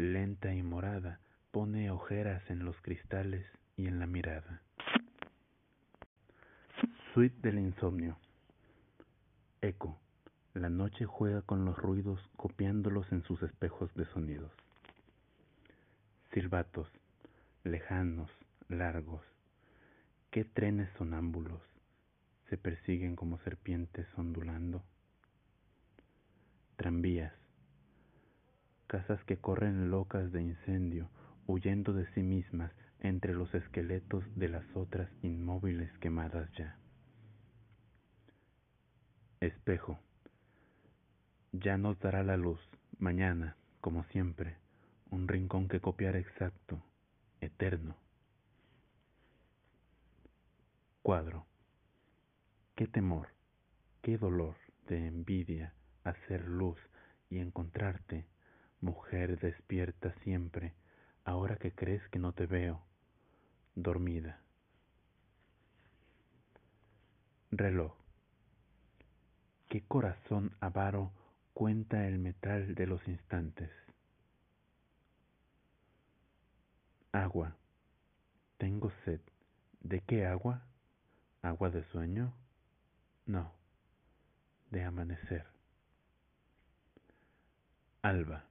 lenta y morada, pone ojeras en los cristales y en la mirada. Suite del insomnio. Eco. La noche juega con los ruidos, copiándolos en sus espejos de sonidos. Silbatos, lejanos, largos. ¿Qué trenes sonámbulos se persiguen como serpientes ondulando? Tranvías, casas que corren locas de incendio, huyendo de sí mismas entre los esqueletos de las otras inmóviles quemadas ya. Espejo. Ya nos dará la luz, mañana, como siempre, un rincón que copiar exacto, eterno. Cuadro. Qué temor, qué dolor de envidia hacer luz y encontrarte, mujer despierta siempre, ahora que crees que no te veo, dormida. Reloj. ¿Qué corazón avaro cuenta el metal de los instantes? Agua. Tengo sed. ¿De qué agua? ¿Agua de sueño? No, de amanecer. Alba.